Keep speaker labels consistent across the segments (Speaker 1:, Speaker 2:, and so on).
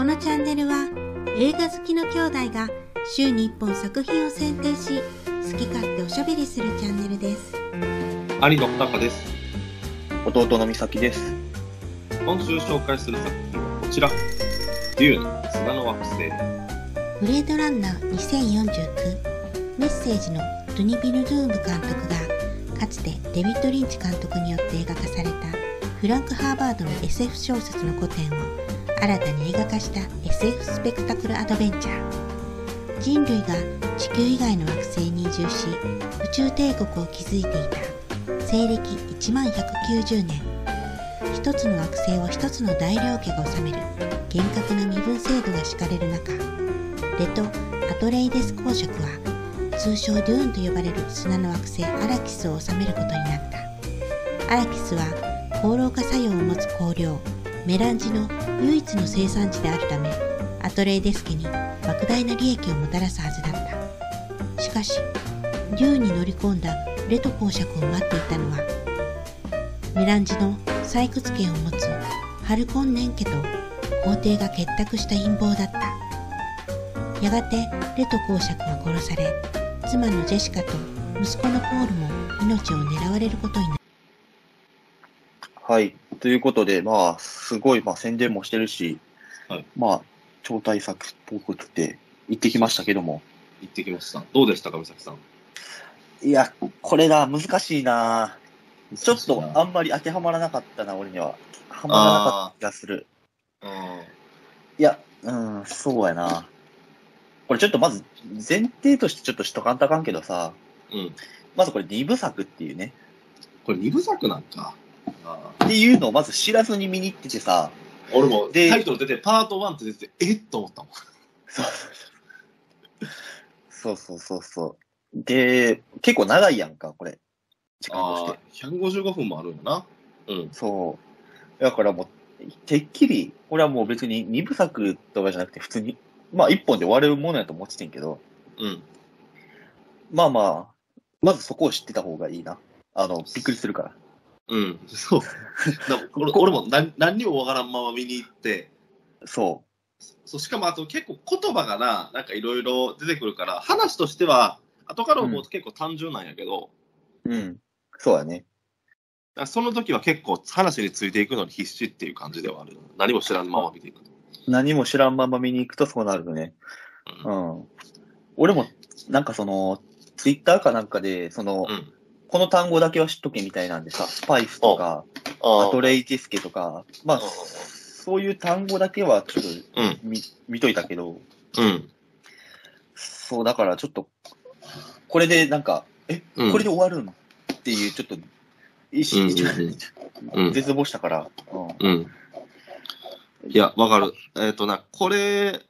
Speaker 1: このチャンネルは映画好きの兄弟が週に1本作品を選定し好き勝手おしゃべりするチャンネルです
Speaker 2: 兄の穂高です。
Speaker 3: 弟の美咲です。
Speaker 2: 今週紹介する作品はこちら。デューン、砂の惑星。
Speaker 1: ブレードランナー2049メッセージのドゥニ・ビルドゥーム監督がかつてデビッド・リンチ監督によって映画化されたフランク・ハーバードの SF 小説の古典を新たに映画化した SF スペクタクルアドベンチャー。人類が地球以外の惑星に移住し宇宙帝国を築いていた。西暦1万190年。一つの惑星を一つの大領家が治める。厳格な身分制度が敷かれる中。レト・アトレイデス公爵は通称デューンと呼ばれる砂の惑星アラキスを治めることになった。アラキスは放浪化作用を持つ香料メランジの唯一の生産地であるためアトレイデス家に莫大な利益をもたらすはずだった。しかしデューンに乗り込んだレト公爵を待っていたのはメランジの採掘権を持つハルコンネン家と皇帝が結託した陰謀だった。やがてレト公爵は殺され妻のジェシカと息子のポールも命を狙われることになる。
Speaker 3: はい。ということで、まあ、すごい、まあ、宣伝もしてるし、
Speaker 2: はい
Speaker 3: まあ、超大作っぽくて、行ってきましたけども。
Speaker 2: 行ってきました。どうでしたか、美咲さん？
Speaker 3: いや、これだ、難しいなちょっと、あ
Speaker 2: あ
Speaker 3: んまり当てはまらなかったな、俺には。はまらなかった気がする。
Speaker 2: うん。
Speaker 3: いや、うん、そうやな。これちょっとまず、前提としてちょっとしとかんとあかんけどさ、
Speaker 2: うん。
Speaker 3: まずこれ二部作っていうね。
Speaker 2: これ二部作なんか。あ
Speaker 3: っていうのをまず知らずに見に行っててさ、
Speaker 2: ー俺も
Speaker 3: で
Speaker 2: タイトル出て、パート1って出てて、えっと思ったもん。
Speaker 3: そうそうそうそう。で、結構長いやんか、これ。時間とし
Speaker 2: ああ
Speaker 3: て。、
Speaker 2: 155分もあるんやな。うん。
Speaker 3: そう。だからもう、てっきり、俺はもう別に二部作とかじゃなくて、普通に、まあ一本で終われるものやと思っててんけど、
Speaker 2: うん。
Speaker 3: まあまあ、まずそこを知ってた方がいいな。あの、びっくりするから。
Speaker 2: うん。そう。俺俺も何何にもわからんまま見に行って、
Speaker 3: そ
Speaker 2: そうしかもあと結構言葉がな、なんかいろいろ出てくるから、話としては、後から思うと結構単純なんやけど、
Speaker 3: う。うん。そうやね。
Speaker 2: その時は結構話についていくのに必死っていう感じではある。何も知らんまま見ていくと。
Speaker 3: 何も知らんまま見に行くとそうなるね。
Speaker 2: うん
Speaker 3: うん。俺も、なんかその、ツイッターかなんかで、その、
Speaker 2: うん
Speaker 3: この単語だけは知っとけみたいなんでさ、スパイスとか、
Speaker 2: あ
Speaker 3: アトレイティスケとか、まあ、
Speaker 2: うん
Speaker 3: そういう単語だけはちょっと
Speaker 2: うん。
Speaker 3: 見見といたけど、
Speaker 2: うん。
Speaker 3: そう、だからちょっと、これでなんか、え、
Speaker 2: うん
Speaker 3: これで終わるのっていう、ちょっと、意識、
Speaker 2: うんうん
Speaker 3: 絶望したから、うん
Speaker 2: うん。いや、わかる。えっ、とな、これ、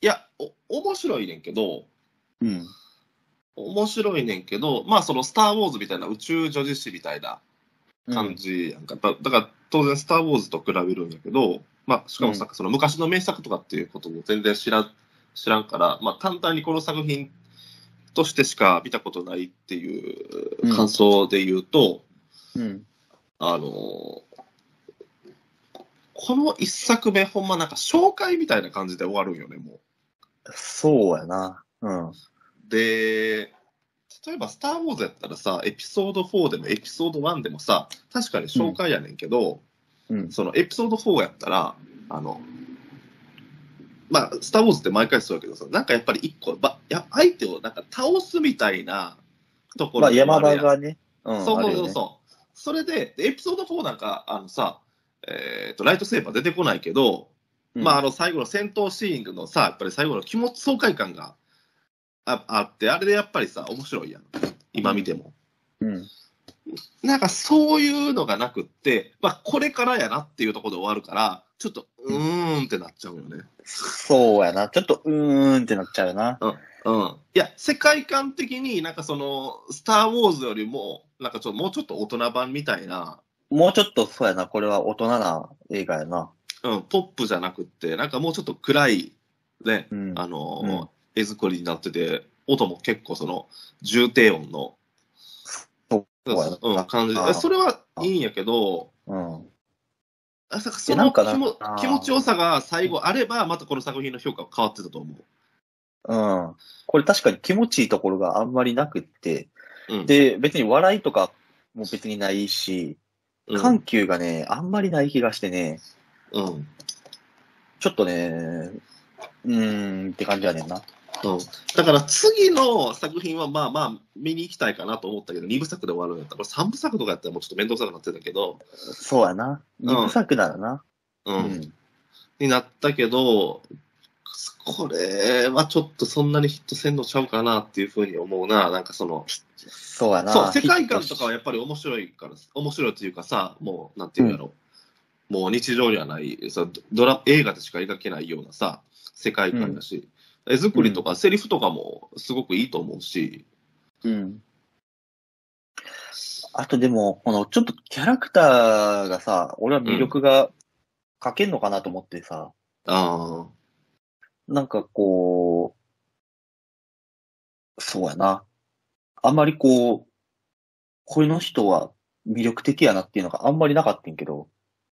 Speaker 2: いや、お、面白いねんけど、
Speaker 3: うん。
Speaker 2: 面白いねんけど、まあそのスター・ウォーズみたいな宇宙女子誌みたいな感じやんか。だだから当然スター・ウォーズと比べるんやけど、まあしかもさ、その昔の名作とかっていうことも全然知らん、知らんから、まあ簡単にこの作品としてしか見たことないっていう感想で言うと、
Speaker 3: うん。
Speaker 2: あのーこの一作目ほんまなんか紹介みたいな感じで終わるんよね、もう。
Speaker 3: そうやな。うん。
Speaker 2: で、例えば、スター・ウォーズやったらさ、エピソード4でもエピソード1でもさ、確かに紹介やねんけど、
Speaker 3: うん。
Speaker 2: そのエピソード4やったら、あの、まあ、スター・ウォーズって毎回そうやけどさ、なんかやっぱり一個、ばや相手をなんか倒すみたいなところ
Speaker 3: まあ、山
Speaker 2: もるやん
Speaker 3: 場がね、うん。
Speaker 2: そうそうそうそう。それで、でエピソード4なんか、あのさ、えーと、ライトセーバー出てこないけど、
Speaker 3: うん
Speaker 2: まあ、あの、最後の戦闘シーンのさ、やっぱり最後の気持ち爽快感がああって、あれでやっぱりさ、面白いやん。今見ても。
Speaker 3: うん。
Speaker 2: なんかそういうのがなくって、まあ、これからやなっていうところで終わるから、ちょっと、うーんってなっちゃうよね。
Speaker 3: そうやな。ちょっと、うーんってなっちゃうな。
Speaker 2: うん。いや、世界観的になんかその、スター・ウォーズよりも、なんかちょっともうちょっと大人版みたいな、
Speaker 3: もうちょっと、そうやな。これは大人な映画やな。
Speaker 2: うん、ポップじゃなくって、なんかもうちょっと暗い、ね、
Speaker 3: うん。
Speaker 2: あのー
Speaker 3: うん
Speaker 2: 絵作りになってて、音も結構その、重低音の、
Speaker 3: そう
Speaker 2: ん、感じで、それはいいんやけど、
Speaker 3: うん。
Speaker 2: あさその気も気持ちよさが最後あれば、またこの作品の評価は変わってたと思
Speaker 3: うん。これ確かに気持ちいいところがあんまりなくって、
Speaker 2: う。うん、
Speaker 3: で、別に笑いとかも別にないし、
Speaker 2: うん、
Speaker 3: 緩急がね、あんまりない気がしてね、
Speaker 2: うん。
Speaker 3: ちょっとね、うーんって感じやねんな。
Speaker 2: うん、だから次の作品はまあまあ見に行きたいかなと思ったけど、2部作で終わるんやったら、これ3部作とかやったらもうちょっと面倒くさくなってたけど、
Speaker 3: そうやな。二部作ならな。
Speaker 2: うん、
Speaker 3: うん。
Speaker 2: になったけど、これはちょっとそんなにヒットせんのちゃうかなっていうふうに思うな、なんかその、
Speaker 3: そうやな。
Speaker 2: そう、世界観とかはやっぱり面白いから、面白いというかさ、もう、なんていうんやろ、もう日常にはない、さドラ映画でしか描けないようなさ、世界観だし、絵作りとかセリフとかもすごくいいと思うし、
Speaker 3: うん。あとでも、このちょっとキャラクターがさ、俺は魅力が書けんのかなと思ってさ、
Speaker 2: あ
Speaker 3: なんかこう、そうやな。あんまりこう、この人は魅力的やなっていうのがあんまりなかったんけど、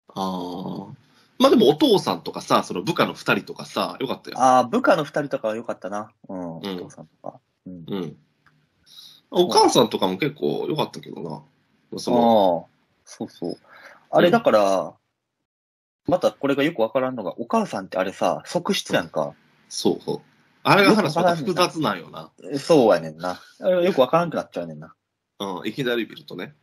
Speaker 2: あ、ああ。まあでもお父さんとかさ、その部下の二人とかさ、よかったよ。
Speaker 3: ああ、部下の二人とかは良かったな。うん、お
Speaker 2: うん
Speaker 3: 父さんとか。うん。
Speaker 2: うん。お母さんとかも結構良かったけどな。その
Speaker 3: ああ、そうそう。あれだから、またこれがよくわからんのが、お母さんってあれさ、側室やんか。
Speaker 2: そうそう。あれが話また複雑なんよな。
Speaker 3: そうやねんな。あれよくわからんくなっちゃうねんな。
Speaker 2: うん、いきなり見るとね。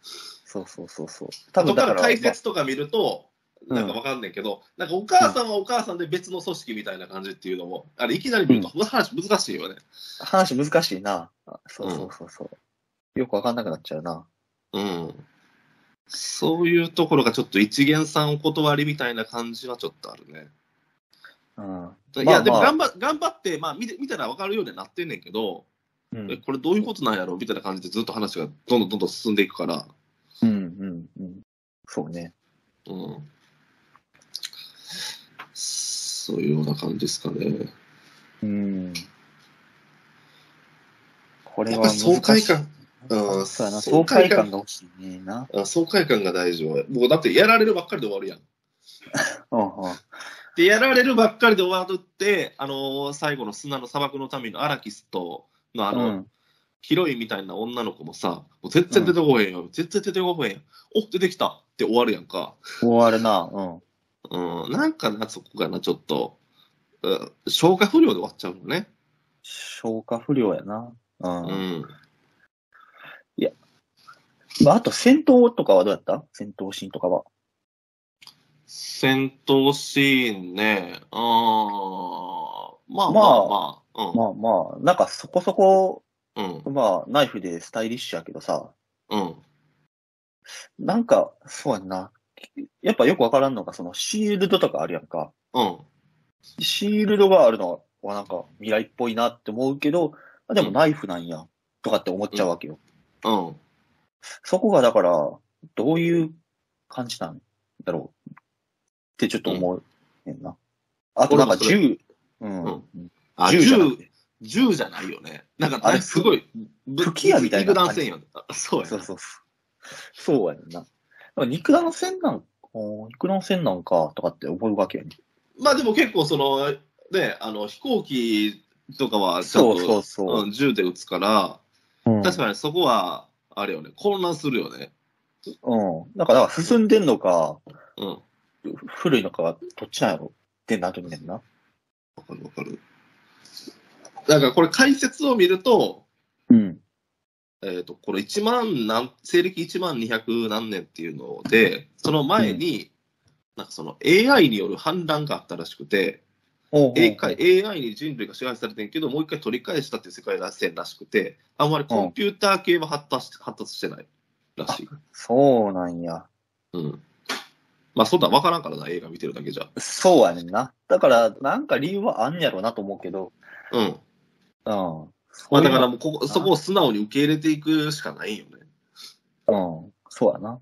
Speaker 3: そうそうそうそう。多
Speaker 2: 後
Speaker 3: 分だからら、
Speaker 2: か解説とか見ると、
Speaker 3: うん
Speaker 2: なんかわかんないけど、なんかお母さんはお母さんで別の組織みたいな感じっていうのも、あれいきなり見ると話難しいよね。
Speaker 3: 話難しいな。あそうそうそうそう。よくわかんなくなっちゃうな。
Speaker 2: うん。そういうところがちょっと一元さんお断りみたいな感じはちょっとあるね。
Speaker 3: うん。
Speaker 2: いや、
Speaker 3: まあ
Speaker 2: でも
Speaker 3: まあ
Speaker 2: 頑張頑張って、まあ見て見たらわかるようになってんねんけど、
Speaker 3: うん
Speaker 2: えこれどういうことなんやろ？みたいな感じでずっと話がどんどんどんどん進んでいくから、
Speaker 3: うんうんうん。そうね。
Speaker 2: うん。そういうような感じですかね。
Speaker 3: うん。これは。
Speaker 2: 爽快感。うん。爽
Speaker 3: 爽
Speaker 2: 快感
Speaker 3: が欲しいねんな。
Speaker 2: あ爽快感が大事よ。もうだってやられるばっかりで終わるやん。
Speaker 3: うんうん。
Speaker 2: で、やられるばっかりで終わるって、あのー最後の砂の砂漠の民のアラキスとのあの、
Speaker 3: うん
Speaker 2: ヒロインみたいな女の子もさ、もう全然出てこへんよ。全然出てこへんやん。お、出てきたって終わるやんか。
Speaker 3: 終わるな。うん。
Speaker 2: うん、なんかな、そこがな、ちょっと、うん。消化不良で終わっちゃうのね。
Speaker 3: 消化不良やな。うん。
Speaker 2: うん。
Speaker 3: まあ、あと戦闘とかはどうやった？戦闘シーンとかは。
Speaker 2: 戦闘シーンね、あー。まあま
Speaker 3: まあ
Speaker 2: あ。まあ、
Speaker 3: まあまあ、なんかそこそこ、
Speaker 2: うん、うん、
Speaker 3: まあ、ナイフでスタイリッシュやけどさ、
Speaker 2: うん、
Speaker 3: なんか、そうやんな。やっぱよくわからんのが、そのシールドとかあるやんか。
Speaker 2: うん。
Speaker 3: シールドがあるのはなんか未来っぽいなって思うけど、あでもナイフなんや、とかって思っちゃうわけよ。
Speaker 2: うん。
Speaker 3: そこがだから、どういう感じなんだろう？ってちょっと思うねんな。あとなんか銃、うん。
Speaker 2: うんあ、
Speaker 3: 銃じゃなく
Speaker 2: 銃
Speaker 3: て、
Speaker 2: 銃じゃないよね。なんか、
Speaker 3: あれ
Speaker 2: すごい、ぶ
Speaker 3: 吹き矢みたいな
Speaker 2: 肉弾戦よね。あそうやな。
Speaker 3: そうそうそう。そうやねんな。肉弾戦なん、おー肉弾戦なんか、とかって思うわけやね
Speaker 2: まあでも結構その、ね、あの、飛行機とかはちゃんと
Speaker 3: そうそうそう。
Speaker 2: うん銃で撃つから、
Speaker 3: うん
Speaker 2: 確かにそこは、あれよね、混乱するよね。
Speaker 3: うん。だから、進んでんのか、
Speaker 2: うん。わ
Speaker 3: 古いのか、どっちなんやろってなるねんな。
Speaker 2: かるわかる。だからこれ解説を見ると、
Speaker 3: うん。
Speaker 2: えっ、と、これ1万何、西暦1万200何年っていうので、その前に、なんかその AI による反乱があったらしくて、AI, に人類が支配されてんけど、もう一回取り返したっていう世界線らしくて、あんまりコンピューター系は発達し発達してないらしい。
Speaker 3: そうなんや。
Speaker 2: うん。まあ、そんなん分からんからな、映画見てるだけじゃ。
Speaker 3: そうやねんな。だから、なんか理由はあんねやろうなと思うけど、
Speaker 2: うん。
Speaker 3: うん。
Speaker 2: まあ、だからもうここ、そこを素直に受け入れていくしかないよね。
Speaker 3: うん。そうやな。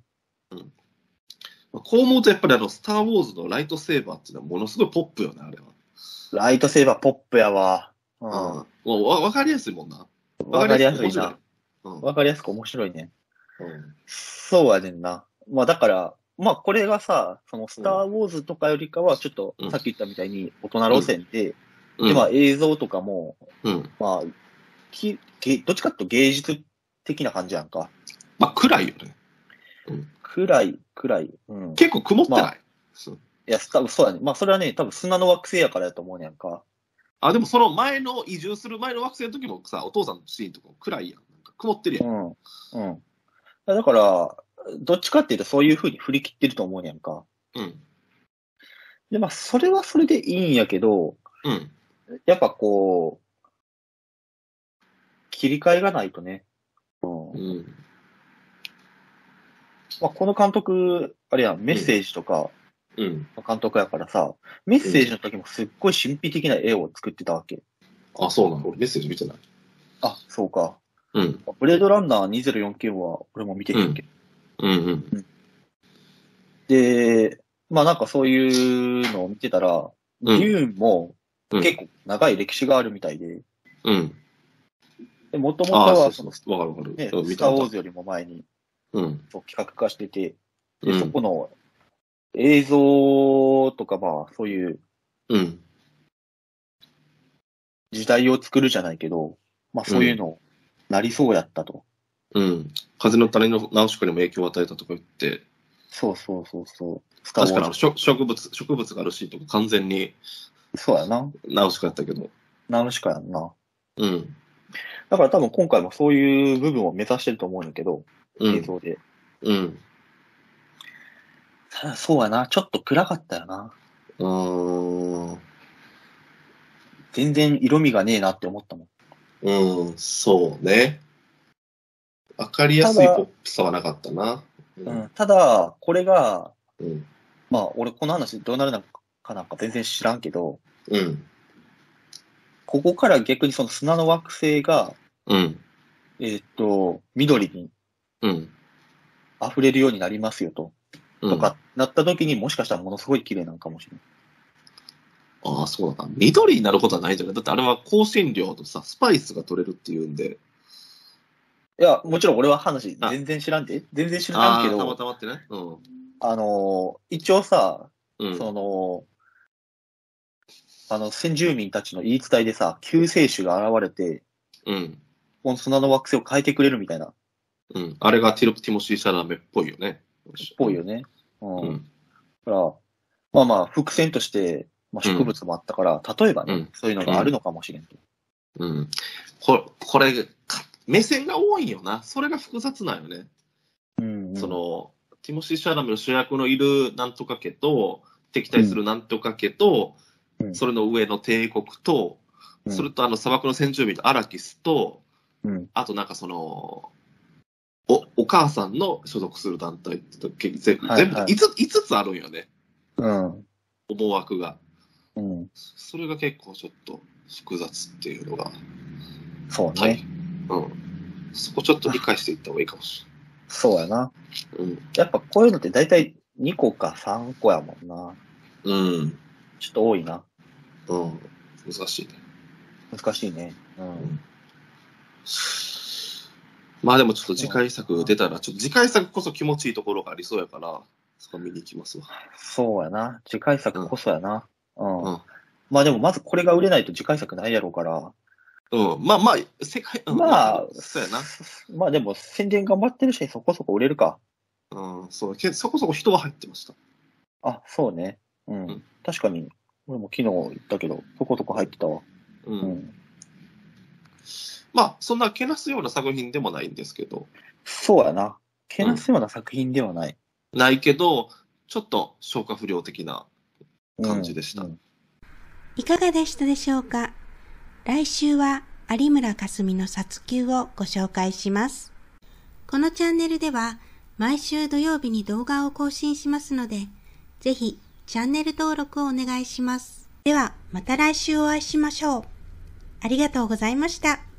Speaker 2: まあこう思うと、やっぱりあの、スター・ウォーズのライトセーバーっていうのはものすごいポップよね、あれは。
Speaker 3: ライトセーバーポップやわ。う
Speaker 2: うん。
Speaker 3: ん。
Speaker 2: もうわ分かりやすいもんな。
Speaker 3: わかりやすいな。
Speaker 2: うん。
Speaker 3: わかりやすく面白いね。
Speaker 2: うん
Speaker 3: そうやねんな。まあだから、まあこれがさ、そのスターウォーズとかよりかは、ちょっと
Speaker 2: うん
Speaker 3: さっき言ったみたいに大人路線で、
Speaker 2: うん。
Speaker 3: で、まあ映像とかも、
Speaker 2: うん。
Speaker 3: まあ、きげどっちかっていうと芸術的な感じやんか。
Speaker 2: まあ、暗いよね。
Speaker 3: 暗い、暗い。うん。い
Speaker 2: 結構曇ってない、
Speaker 3: ま
Speaker 2: そう
Speaker 3: や、多分そうやね。まあそれはね、多分砂の惑星やからやと思うねやんか。
Speaker 2: あ、でもその前の移住する前の惑星の時もさ、お父さんのシーンとか暗いやん。なんか曇ってるやん。
Speaker 3: うん。うん。だから、どっちかっていうとそういう風に振り切ってると思うねやんか。
Speaker 2: うん。
Speaker 3: で、まあそれはそれでいいんやけど、
Speaker 2: うん。
Speaker 3: やっぱこう、切り替えがないとね。うん。
Speaker 2: うん。
Speaker 3: まあこの監督、あれやん、メッセージとか
Speaker 2: うん。
Speaker 3: の監督やからさ、メッセージの時もすっごい神秘的な絵を作ってたわけ。
Speaker 2: あ、そうなの？俺メッセージ見てない。
Speaker 3: あ、そうか。
Speaker 2: うん。
Speaker 3: ブレードランナー2049は俺も見てへんけど。
Speaker 2: うんうん。
Speaker 3: で、まあなんかそういうのを見てたら、
Speaker 2: うん
Speaker 3: デューンも
Speaker 2: うん
Speaker 3: 結構長い歴史があるみたいで、
Speaker 2: うん。
Speaker 3: で、もともとは
Speaker 2: そうそう。わかるわかる。
Speaker 3: スター・ウォー。ズよりも前に
Speaker 2: うん。
Speaker 3: そう企画化してて、で、
Speaker 2: うん
Speaker 3: そこの映像とかまあそういう
Speaker 2: うん。
Speaker 3: 時代を作るじゃないけど、まあそういうのなりそうやったと。
Speaker 2: うん。風の谷のナウシカにも影響を与えたとか言って、
Speaker 3: そうそうそうそう。
Speaker 2: 確かに植植物、植物があるシーンとか完全に
Speaker 3: そうやな。
Speaker 2: ナウシカやったけど。
Speaker 3: ナウシカやんな。
Speaker 2: うん。
Speaker 3: だから多分今回もそういう部分を目指してると思うんだけど、
Speaker 2: うん。
Speaker 3: 映像で。
Speaker 2: うん。
Speaker 3: ただそうやな。ちょっと暗かったよな。
Speaker 2: うーん。
Speaker 3: 全然色味がねえなって思ったもん。
Speaker 2: うん、そうね。わかりやすいポップさはなかったな。う
Speaker 3: うん、ただ、これが、
Speaker 2: うん。
Speaker 3: まあ、俺この話どうなるのかなんか全然知らんけど、
Speaker 2: うん。
Speaker 3: ここから逆にその砂の惑星が、
Speaker 2: うん。
Speaker 3: えーっと、緑に
Speaker 2: うん。
Speaker 3: 溢れるようになりますよと、
Speaker 2: うん
Speaker 3: とか、なった時にもしかしたらものすごい綺麗なのかもしれない。
Speaker 2: ああ、そうだな。緑になることはないんじゃない？だってあれは香辛料とさ、スパイスが取れるっていうんで。
Speaker 3: いや、もちろん俺は話
Speaker 2: あ
Speaker 3: 全然知らんで。全然知ら
Speaker 2: ああ
Speaker 3: けど、
Speaker 2: たまたまってね。うん。
Speaker 3: あのー一応さ、
Speaker 2: うん。
Speaker 3: その、あの、先住民たちの言い伝えでさ、救世主が現れて、
Speaker 2: うん。
Speaker 3: この砂の惑星を変えてくれるみたいな、っ
Speaker 2: うん。あれがティロティモシー・シャラメっぽいよね。
Speaker 3: ぽいよね。うん。
Speaker 2: うん。
Speaker 3: だから、まあまあ、伏線として、まあ、植物もあったから、例えばね、
Speaker 2: うん
Speaker 3: そういうのがあるのかもしれんと。
Speaker 2: うん。ここれ、か目線が多いんよな。それが複雑なんよね。
Speaker 3: うん、うん。
Speaker 2: そ、の、ティモシー・シャラメの主役のいるなんとか家と、敵対するなんとか家と、
Speaker 3: うん
Speaker 2: それの上の帝国と、
Speaker 3: うん
Speaker 2: それとあの砂漠の先住民のアラキスと、
Speaker 3: うん。
Speaker 2: あとなんかその、お、お母さんの所属する団体って時全部、
Speaker 3: はいはい
Speaker 2: 全部で 5, 5つあるんよね。
Speaker 3: うん。
Speaker 2: 思惑が。
Speaker 3: うん。
Speaker 2: それが結構ちょっと複雑っていうのが、
Speaker 3: そうね。
Speaker 2: はい。うん。そこちょっと理解していった方がいいかもし
Speaker 3: そうやな。
Speaker 2: れない。
Speaker 3: やっぱこういうのって大体2個か3個やもんな。
Speaker 2: うん。うん。
Speaker 3: ちょっと多いな。
Speaker 2: うん。難しいね。
Speaker 3: 難しいね。うん。
Speaker 2: まあでもちょっと次回作出たら、ちょっと次回作こそ気持ちいいところがありそうやから、そこ見に行きますわ。
Speaker 3: そうやな。次回作こそやな。うん。
Speaker 2: うん
Speaker 3: まあでもまずこれが売れないと次回作ないやろうから。
Speaker 2: うん。まあまあ、世界、うん
Speaker 3: まあ、
Speaker 2: そうやな。
Speaker 3: まあでも宣伝頑張ってるし、そこそこ売れるか。
Speaker 2: うん、そう。けそこそこ人は入ってました。
Speaker 3: あ、そうね。うん。
Speaker 2: うん
Speaker 3: 確かに、俺も昨日言ったけど、そこそこ入ってたわ。
Speaker 2: う。
Speaker 3: うんん。
Speaker 2: まあ、そんなけなすような作品でもないんですけど、
Speaker 3: そうやな。けなすような作品ではない。
Speaker 2: ないけど、ちょっと消化不良的な感じでした
Speaker 3: うん
Speaker 1: いかがでしたでしょうか？来週は有村架純の殺球をご紹介します。このチャンネルでは毎週土曜日に動画を更新しますので、ぜひチャンネル登録をお願いします。ではまた来週お会いしましょう。ありがとうございました。